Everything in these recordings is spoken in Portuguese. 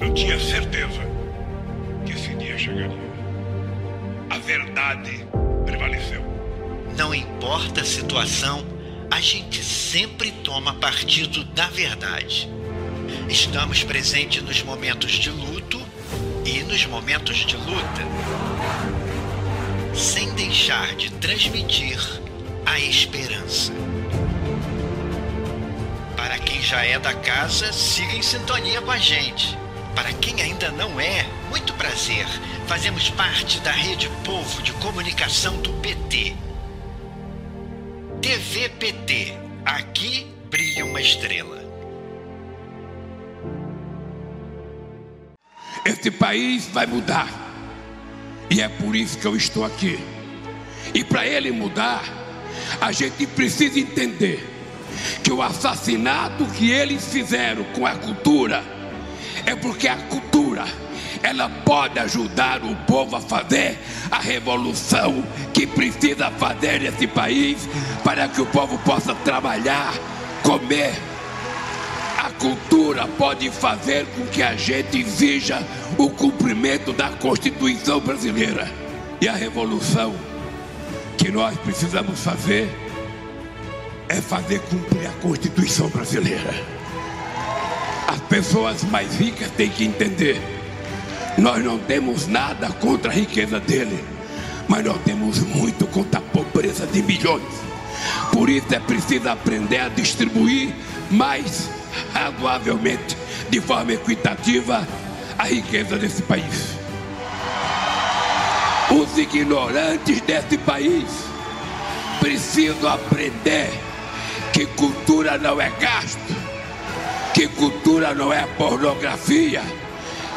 Eu tinha certeza que esse dia chegaria. A verdade prevaleceu. Não importa a situação, a gente sempre toma partido da verdade. Estamos presentes nos momentos de luto e nos momentos de luta, sem deixar de transmitir a esperança. Para quem já é da casa, siga em sintonia com a gente. Para quem ainda não é, muito prazer. Fazemos parte da Rede Povo de Comunicação do PT. TV PT. Aqui brilha uma estrela. Este país vai mudar. E é por isso que eu estou aqui. E para ele mudar, a gente precisa entender que o assassinato que eles fizeram com a cultura é porque a cultura ela pode ajudar o povo a fazer a revolução que precisa fazer nesse país para que o povo possa trabalhar, comer. A cultura pode fazer com que a gente exija o cumprimento da Constituição brasileira. E a revolução que nós precisamos fazer é fazer cumprir a Constituição brasileira. As pessoas mais ricas têm que entender. Nós não temos nada contra a riqueza dele, mas nós temos muito contra a pobreza de milhões. Por isso é preciso aprender a distribuir mais razoavelmente, de forma equitativa, a riqueza desse país. Os ignorantes desse país precisam aprender que cultura não é gasto, que cultura não é pornografia,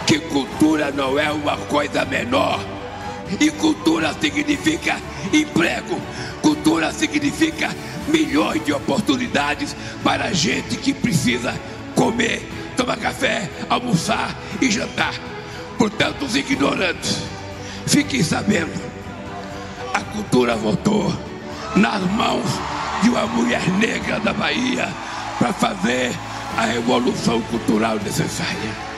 que cultura não é uma coisa menor. E cultura significa emprego, cultura significa milhões de oportunidades para a gente que precisa comer, tomar café, almoçar e jantar. Portanto, os ignorantes, fiquem sabendo, a cultura voltou nas mãos de uma mulher negra da Bahia para fazer a revolução cultural necessária.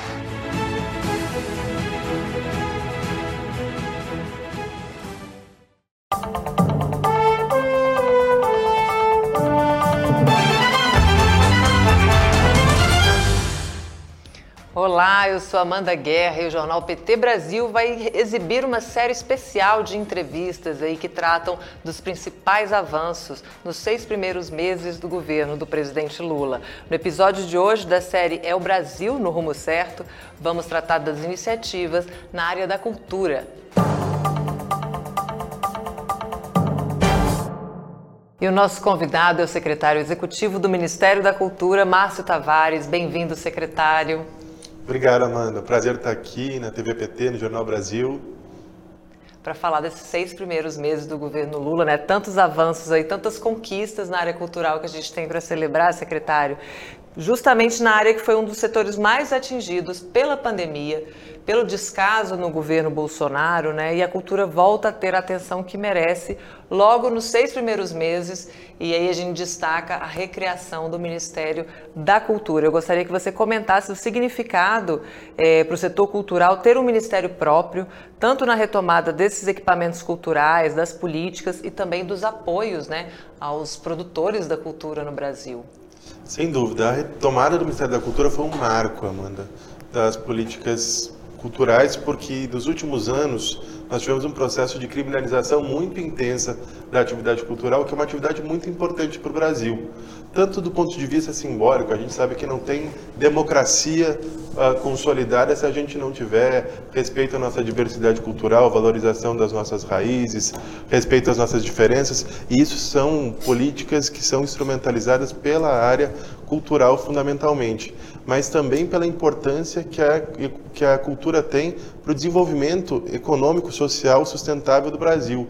Olá, eu sou Amanda Guerra e o jornal PT Brasil vai exibir uma série especial de entrevistas aí que tratam dos principais avanços nos seis primeiros meses do governo do presidente Lula. No episódio de hoje da série É o Brasil no Rumo Certo, vamos tratar das iniciativas na área da cultura. E o nosso convidado é o secretário executivo do Ministério da Cultura, Márcio Tavares. Bem-vindo, secretário. Obrigado, Amanda. Prazer estar aqui na TVPT, no Jornal Brasil. Para falar desses seis primeiros meses do governo Lula, né? Tantos avanços aí, tantas conquistas na área cultural que a gente tem para celebrar, secretário. Justamente na área que foi um dos setores mais atingidos pela pandemia, pelo descaso no governo Bolsonaro, né? E a cultura volta a ter a atenção que merece logo nos seis primeiros meses. E aí a gente destaca a recriação do Ministério da Cultura. Eu gostaria que você comentasse o significado é, para o setor cultural ter um ministério próprio, tanto na retomada desses equipamentos culturais, das políticas e também dos apoios, né, aos produtores da cultura no Brasil. Sem dúvida, a retomada do Ministério da Cultura foi um marco, Amanda, das políticas culturais, porque nos últimos anos nós tivemos um processo de criminalização muito intensa da atividade cultural, que é uma atividade muito importante para o Brasil. Tanto do ponto de vista simbólico, a gente sabe que não tem democracia uh, consolidada se a gente não tiver respeito à nossa diversidade cultural, valorização das nossas raízes, respeito às nossas diferenças, e isso são políticas que são instrumentalizadas pela área cultural fundamentalmente mas também pela importância que a, que a cultura tem para o desenvolvimento econômico, social sustentável do Brasil.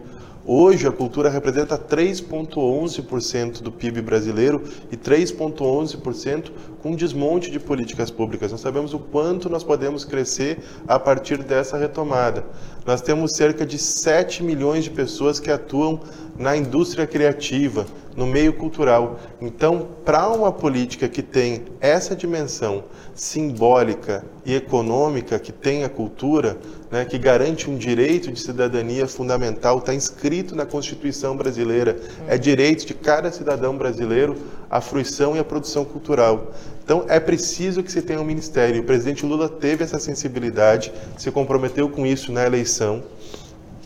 Hoje, a cultura representa 3,11% do PIB brasileiro e 3,11% com desmonte de políticas públicas. Nós sabemos o quanto nós podemos crescer a partir dessa retomada. Nós temos cerca de 7 milhões de pessoas que atuam na indústria criativa, no meio cultural. Então, para uma política que tem essa dimensão simbólica e econômica que tem a cultura, né, que garante um direito de cidadania fundamental, está inscrito na Constituição brasileira, é direito de cada cidadão brasileiro a fruição e a produção cultural. Então, é preciso que se tenha um ministério. O presidente Lula teve essa sensibilidade, se comprometeu com isso na eleição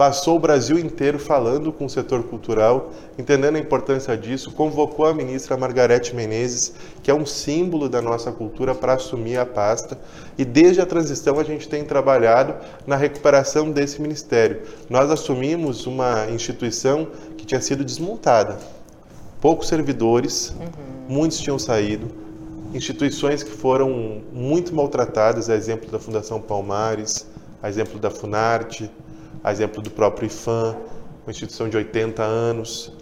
passou o Brasil inteiro falando com o setor cultural, entendendo a importância disso, convocou a ministra Margarete Menezes, que é um símbolo da nossa cultura, para assumir a pasta. E desde a transição a gente tem trabalhado na recuperação desse ministério. Nós assumimos uma instituição que tinha sido desmontada. Poucos servidores, uhum. muitos tinham saído, instituições que foram muito maltratadas, a exemplo da Fundação Palmares, a exemplo da Funarte, a exemplo do próprio IFAM, uma instituição de 80 anos.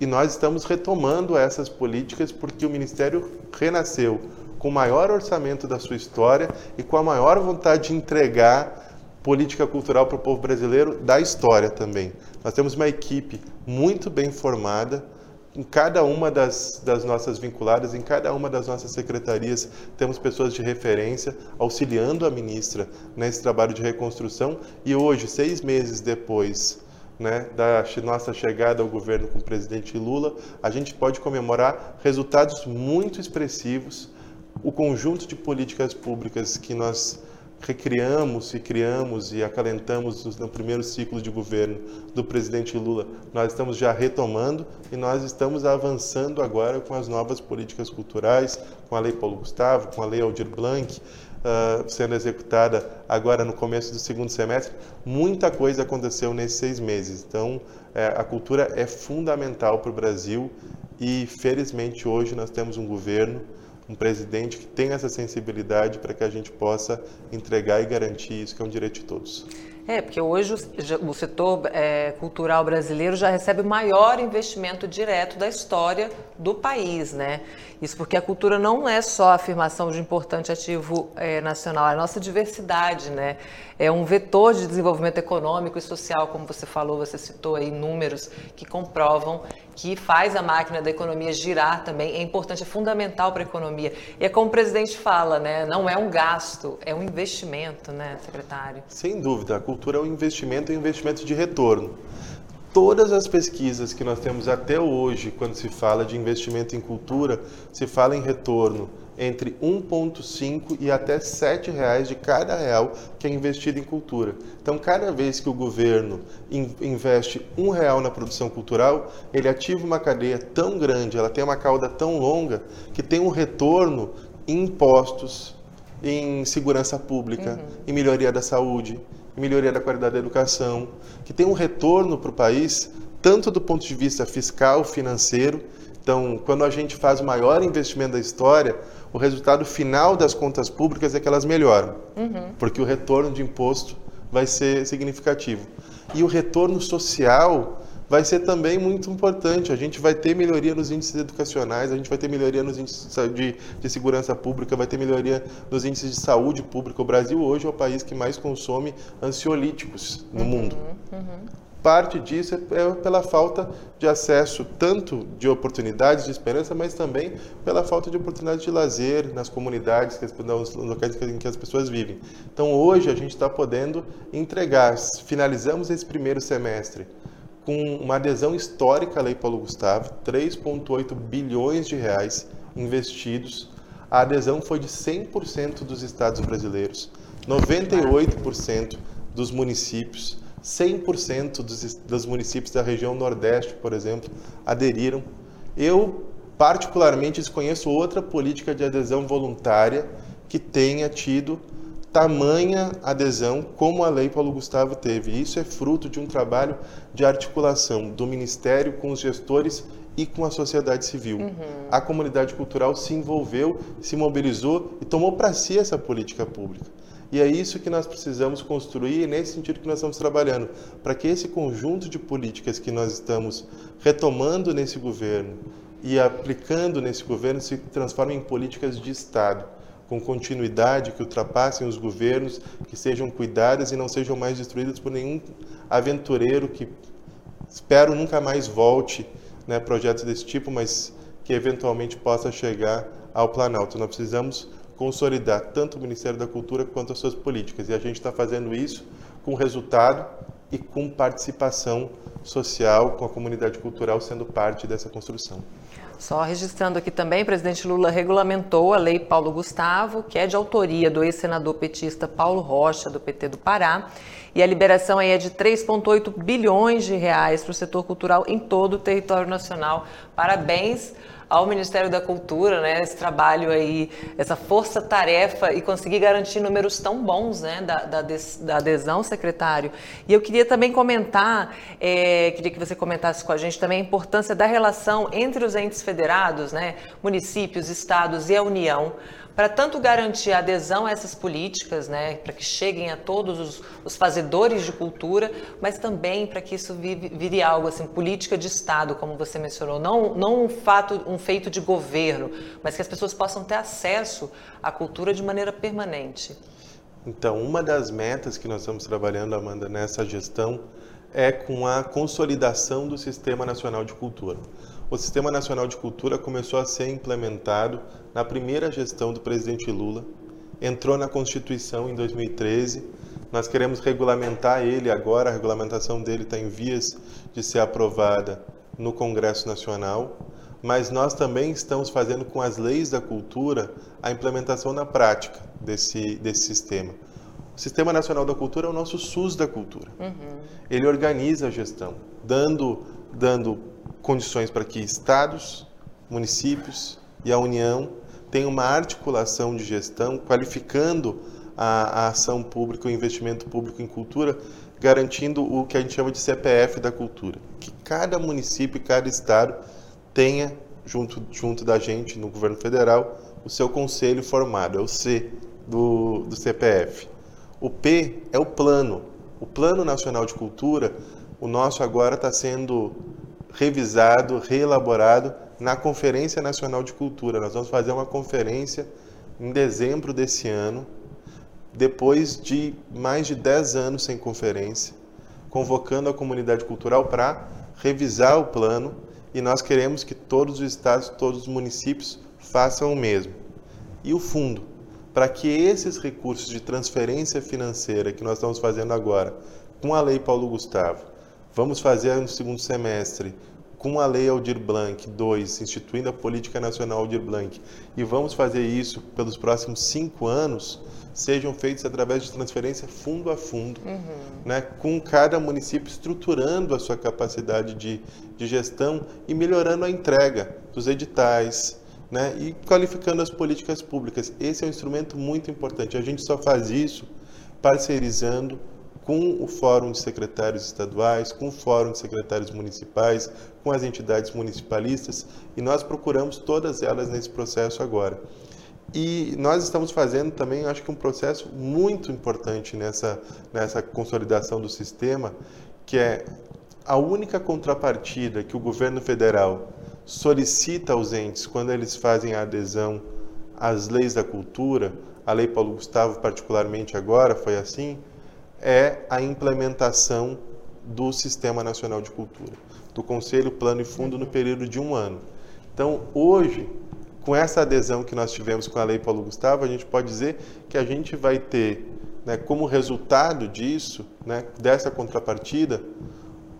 E nós estamos retomando essas políticas porque o Ministério renasceu com o maior orçamento da sua história e com a maior vontade de entregar política cultural para o povo brasileiro da história também. Nós temos uma equipe muito bem formada, em cada uma das, das, nossas vinculadas, em cada uma das nossas secretarias, temos pessoas de referência auxiliando a ministra nesse trabalho de reconstrução. E hoje, seis meses depois né, da nossa chegada ao governo com o presidente Lula, a gente pode comemorar resultados muito expressivos. O conjunto de políticas públicas que nós recriamos e criamos e acalentamos no primeiro ciclo de governo do presidente Lula, nós estamos já retomando e nós estamos avançando agora com as novas políticas culturais, com a Lei Paulo Gustavo, com a Lei Aldir Blanc, uh, sendo executada agora no começo do segundo semestre. Muita coisa aconteceu nesses seis meses. Então, é, a cultura é fundamental para o Brasil e, felizmente, hoje nós temos um governo um presidente que tenha essa sensibilidade para que a gente possa entregar e garantir isso, que é um direito de todos. É, porque hoje o, setor é, cultural brasileiro já recebe o maior investimento direto da história do país, né? Isso porque a cultura não é só a afirmação de um importante ativo é, nacional, é a nossa diversidade, né? É um vetor de desenvolvimento econômico e social, como você falou, você citou aí números que comprovam que faz a máquina da economia girar também, é importante, é fundamental para a economia. E é como o presidente fala, né? Não é um gasto, é um investimento, né, secretário? Sem dúvida, a cultura é um investimento, é um investimento de retorno. Todas as pesquisas que nós temos até hoje, quando se fala de investimento em cultura, se fala em retorno entre 1,5 e até 7 reais de cada real que é investido em cultura. Então, cada vez que o governo investe um real na produção cultural, ele ativa uma cadeia tão grande, ela tem uma cauda tão longa, que tem um retorno em impostos, em segurança pública, uhum. em melhoria da saúde, em melhoria da qualidade da educação, que tem um retorno para o país, tanto do ponto de vista fiscal, financeiro. Então, quando a gente faz o maior investimento da história, o resultado final das contas públicas é que elas melhoram, uhum. porque o retorno de imposto vai ser significativo. E o retorno social vai ser também muito importante. A gente vai ter melhoria nos índices educacionais, a gente vai ter melhoria nos índices de, de segurança pública, vai ter melhoria nos índices de saúde pública. O Brasil hoje é o país que mais consome ansiolíticos no uhum, mundo. Uhum parte disso é pela falta de acesso tanto de oportunidades de esperança, mas também pela falta de oportunidades de lazer nas comunidades, nos locais em que as pessoas vivem. Então hoje a gente está podendo entregar, finalizamos esse primeiro semestre com uma adesão histórica à Lei Paulo Gustavo, 3,8 bilhões de reais investidos. A adesão foi de 100% dos estados brasileiros, 98% dos municípios. 100% dos, dos municípios da região Nordeste, por exemplo, aderiram. Eu, particularmente, desconheço outra política de adesão voluntária que tenha tido tamanha adesão como a Lei Paulo Gustavo teve. Isso é fruto de um trabalho de articulação do Ministério com os gestores e com a sociedade civil. Uhum. A comunidade cultural se envolveu, se mobilizou e tomou para si essa política pública. E é isso que nós precisamos construir, e nesse sentido que nós estamos trabalhando, para que esse conjunto de políticas que nós estamos retomando nesse governo e aplicando nesse governo se transforme em políticas de Estado, com continuidade, que ultrapassem os governos, que sejam cuidadas e não sejam mais destruídas por nenhum aventureiro que espero nunca mais volte né, projetos desse tipo, mas que eventualmente possa chegar ao Planalto. Nós precisamos consolidar tanto o Ministério da Cultura quanto as suas políticas. E a gente está fazendo isso com resultado e com participação social, com a comunidade cultural sendo parte dessa construção. Só registrando aqui também, o presidente Lula regulamentou a Lei Paulo Gustavo, que é de autoria do ex-senador petista Paulo Rocha, do PT do Pará, e a liberação aí é de 3,8 bilhões de reais para o setor cultural em todo o território nacional. Parabéns ao Ministério da Cultura, né, esse trabalho aí, essa força-tarefa e conseguir garantir números tão bons, né, da, da, da adesão, secretário. E eu queria também comentar, é, queria que você comentasse com a gente também a importância da relação entre os entes federados, né, municípios, estados e a União, para tanto garantir a adesão a essas políticas, né, para que cheguem a todos os, os, fazedores de cultura, mas também para que isso vire, algo assim, política de Estado, como você mencionou, não, não um fato, um feito de governo, mas que as pessoas possam ter acesso à cultura de maneira permanente. Então, uma das metas que nós estamos trabalhando, Amanda, nessa gestão é com a consolidação do Sistema Nacional de Cultura o Sistema Nacional de Cultura começou a ser implementado na primeira gestão do presidente Lula, entrou na Constituição em 2013. Nós queremos regulamentar ele agora, a regulamentação dele está em vias de ser aprovada no Congresso Nacional, mas nós também estamos fazendo com as leis da cultura a implementação na prática desse, desse sistema. O Sistema Nacional da Cultura é o nosso SUS da cultura. Uhum. Ele organiza a gestão, dando, dando condições para que estados, municípios e a União tenham uma articulação de gestão, qualificando a, a ação pública, o investimento público em cultura, garantindo o que a gente chama de CPF da cultura. Que cada município cada estado tenha, junto, junto da gente no governo federal, o seu conselho formado, é o C do, do CPF. O P é o plano. O Plano Nacional de Cultura, o nosso agora está sendo revisado, reelaborado na Conferência Nacional de Cultura. Nós vamos fazer uma conferência em dezembro desse ano, depois de mais de 10 anos sem conferência, convocando a comunidade cultural para revisar o plano e nós queremos que todos os estados, todos os municípios façam o mesmo. E o fundo, para que esses recursos de transferência financeira que nós estamos fazendo agora, com a Lei Paulo Gustavo, vamos fazer no segundo semestre com a Lei Aldir Blanc 2, instituindo a Política Nacional Aldir Blanc, e vamos fazer isso pelos próximos cinco anos, sejam feitos através de transferência fundo a fundo, uhum. né, com cada município estruturando a sua capacidade de, de gestão e melhorando a entrega dos editais, né, e qualificando as políticas públicas. Esse é um instrumento muito importante. A gente só faz isso parcerizando com o Fórum de Secretários Estaduais, com o Fórum de Secretários Municipais, com as entidades municipalistas, e nós procuramos todas elas nesse processo agora. E nós estamos fazendo também, acho que um processo muito importante nessa, nessa consolidação do sistema, que é a única contrapartida que o governo federal solicita aos entes quando eles fazem a adesão às leis da cultura, a Lei Paulo Gustavo particularmente agora foi assim, é a implementação do Sistema Nacional de Cultura, do Conselho Plano e Fundo no período de um ano. Então, hoje, com essa adesão que nós tivemos com a Lei Paulo Gustavo, a gente pode dizer que a gente vai ter, né, como resultado disso, né, dessa contrapartida,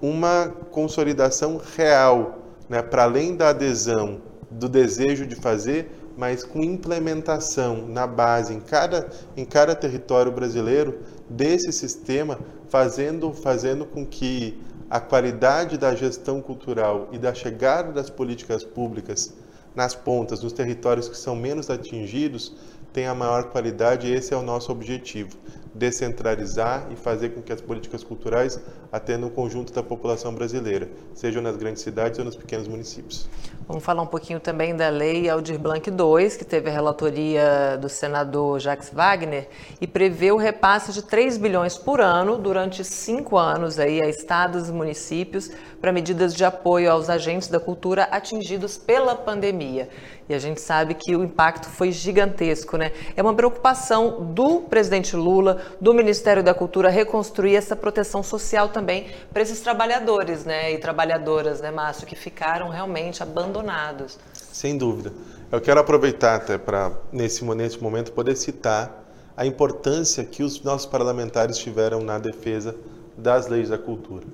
uma consolidação real, né, para além da adesão, do desejo de fazer, mas com implementação na base, em cada, em cada território brasileiro, desse sistema, fazendo, fazendo com que a qualidade da gestão cultural e da chegada das políticas públicas nas pontas, nos territórios que são menos atingidos, tenha maior qualidade, esse é o nosso objetivo descentralizar e fazer com que as políticas culturais atendam o conjunto da população brasileira, sejam nas grandes cidades ou nos pequenos municípios. Vamos falar um pouquinho também da Lei Aldir Blanc II, que teve a relatoria do senador Jacques Wagner e prevê o repasse de 3 bilhões por ano durante cinco anos aí a estados e municípios para medidas de apoio aos agentes da cultura atingidos pela pandemia. E a gente sabe que o impacto foi gigantesco, né? É uma preocupação do presidente Lula, do Ministério da Cultura, reconstruir essa proteção social também para esses trabalhadores né, e trabalhadoras, né, Márcio, que ficaram realmente abandonados. Sem dúvida. Eu quero aproveitar até para, nesse, nesse momento, poder citar a importância que os nossos parlamentares tiveram na defesa das leis da cultura.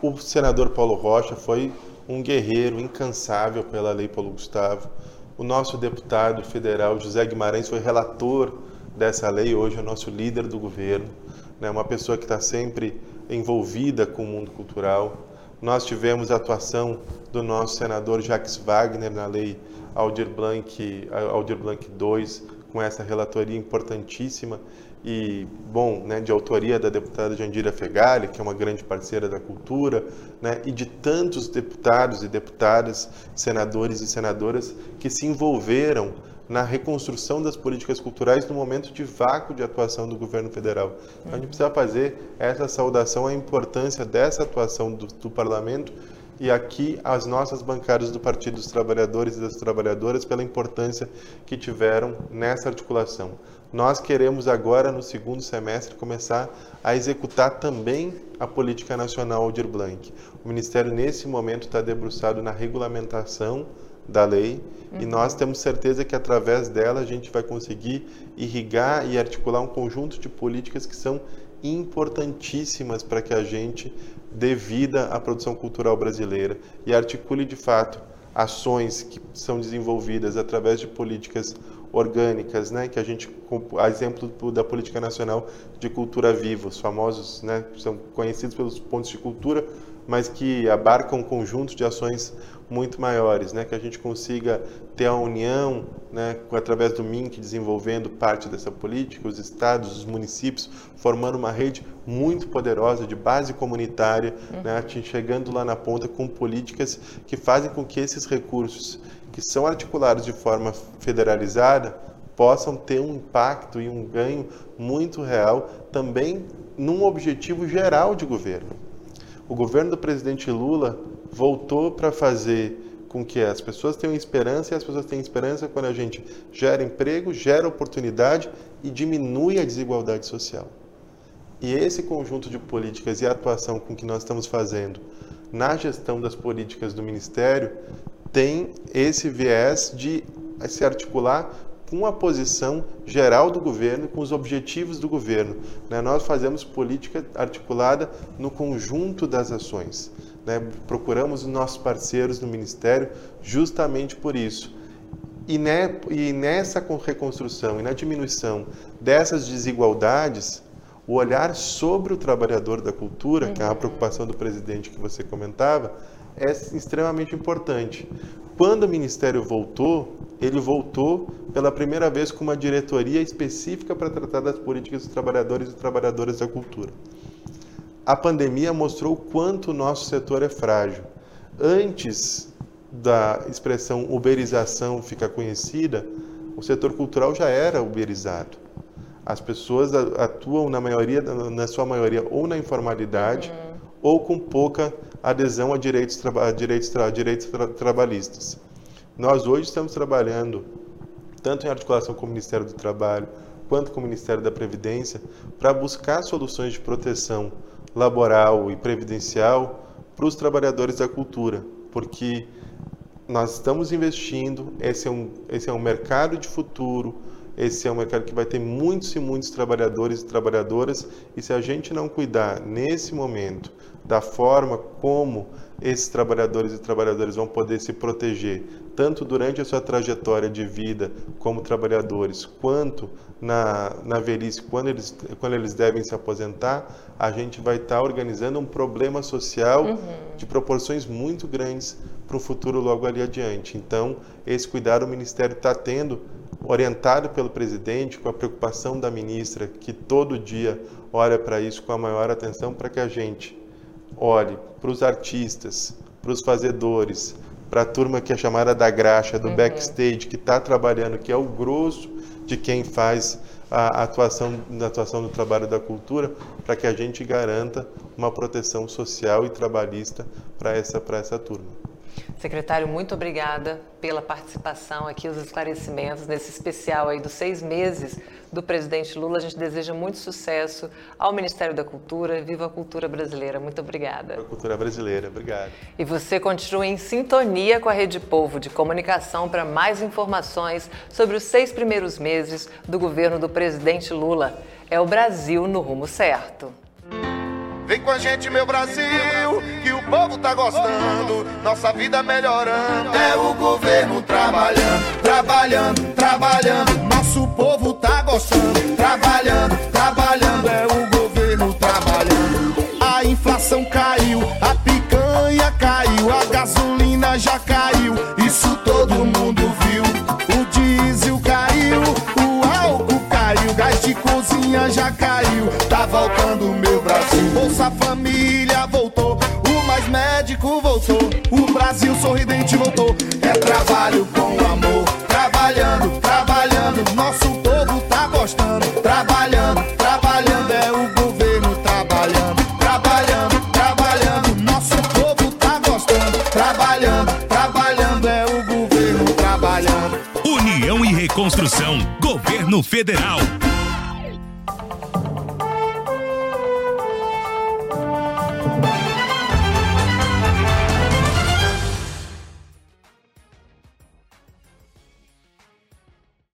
O senador Paulo Rocha foi um guerreiro incansável pela Lei Paulo Gustavo. O nosso deputado federal José Guimarães foi relator dessa lei, hoje é nosso líder do governo, né? uma pessoa que está sempre envolvida com o mundo cultural. Nós tivemos a atuação do nosso senador Jacques Wagner na lei Aldir Blanc, Aldir Blanc II, com essa relatoria importantíssima e bom, né, de autoria da deputada Jandira Fegali, que é uma grande parceira da cultura, né, e de tantos deputados e deputadas, senadores e senadoras que se envolveram na reconstrução das políticas culturais no momento de vácuo de atuação do governo federal. Então, a gente precisa fazer essa saudação à importância dessa atuação do, do parlamento e aqui as nossas bancárias do Partido dos Trabalhadores e das Trabalhadoras pela importância que tiveram nessa articulação. Nós queremos agora, no segundo semestre, começar a executar também a Política Nacional Aldir Blanc. O Ministério, nesse momento, está debruçado na regulamentação da lei uhum. e nós temos certeza que através dela a gente vai conseguir irrigar e articular um conjunto de políticas que são importantíssimas para que a gente dê vida à produção cultural brasileira e articule de fato ações que são desenvolvidas através de políticas orgânicas, né, que a gente, a exemplo da política nacional de cultura viva, os famosos, né, são conhecidos pelos pontos de cultura, mas que abarcam um conjunto de ações muito maiores, né? que a gente consiga ter a união, né? através do MINC, desenvolvendo parte dessa política, os estados, os municípios, formando uma rede muito poderosa de base comunitária, uhum. né? chegando lá na ponta com políticas que fazem com que esses recursos, que são articulados de forma federalizada, possam ter um impacto e um ganho muito real também num objetivo geral de governo. O governo do presidente Lula voltou para fazer com que as pessoas tenham esperança e as pessoas tenham esperança quando a gente gera emprego, gera oportunidade e diminui a desigualdade social. E esse conjunto de políticas e atuação com que nós estamos fazendo na gestão das políticas do Ministério tem esse viés de se articular com a posição geral do governo, com os objetivos do governo. Né? Nós fazemos política articulada no conjunto das ações. Né? Procuramos os nossos parceiros no Ministério justamente por isso. E, ne, e nessa reconstrução e na diminuição dessas desigualdades, o olhar sobre o trabalhador da cultura, que é a uhum. preocupação do presidente que você comentava, é extremamente importante. Quando o Ministério voltou, ele voltou pela primeira vez com uma diretoria específica para tratar das políticas dos trabalhadores e trabalhadoras da cultura a pandemia mostrou o quanto o nosso setor é frágil. Antes da expressão uberização ficar conhecida, o setor cultural já era uberizado. As pessoas atuam na maioria, na sua maioria, ou na informalidade uhum. Ou com pouca adesão a direitos, a direitos, a direitos tra trabalhistas. Nós hoje estamos trabalhando tanto em articulação com o Ministério do Trabalho quanto com o Ministério da Previdência para buscar soluções de proteção laboral e previdencial para os trabalhadores da cultura, porque nós estamos investindo, esse é um, esse é um mercado de futuro, esse é um mercado que vai ter muitos e muitos trabalhadores e trabalhadoras, e se a gente não cuidar nesse momento da forma como esses trabalhadores e trabalhadoras vão poder se proteger, tanto durante a sua trajetória de vida como trabalhadores, quanto na, na velhice, quando eles, quando eles devem se aposentar, a gente vai estar organizando um problema social uhum. de proporções muito grandes para o futuro logo ali adiante. Então, esse cuidado o Ministério está tendo, orientado pelo presidente, com a preocupação da ministra, que todo dia olha para isso com a maior atenção, para que a gente olhe para os artistas, para os fazedores, para a turma que é chamada da graxa, do uhum. backstage, que está trabalhando, que é o grosso de quem faz a atuação, na atuação do trabalho da cultura, para que a gente garanta uma proteção social e trabalhista para essa, essa turma. Secretário, muito obrigada pela participação aqui, os esclarecimentos nesse especial aí dos seis meses do presidente Lula. A gente deseja muito sucesso ao Ministério da Cultura. Viva a cultura brasileira. Muito obrigada. A cultura brasileira, obrigado. E você continua em sintonia com a Rede Povo de Comunicação para mais informações sobre os seis primeiros meses do governo do presidente Lula. É o Brasil no rumo certo. Vem com a gente, meu Brasil, que o povo tá gostando, nossa vida melhorando. É o governo trabalhando, trabalhando, trabalhando. Nosso povo tá gostando, trabalhando, trabalhando. É o governo trabalhando. A inflação caiu, a picanha caiu, a gasolina já caiu. Isso todo mundo viu. O diesel caiu, o álcool caiu, gás de cozinha já caiu. Tá voltando, meu Brasil. Bolsa Família voltou, o Mais Médico voltou, o Brasil sorridente voltou. É trabalho com amor, trabalhando, trabalhando. Nosso povo tá gostando, trabalhando, trabalhando. É o governo trabalhando, trabalhando, trabalhando. Nosso povo tá gostando, trabalhando, trabalhando. É o governo trabalhando. União e Reconstrução, Governo Federal.